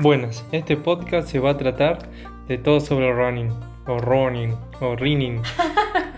Buenas, este podcast se va a tratar de todo sobre running, o running, o running.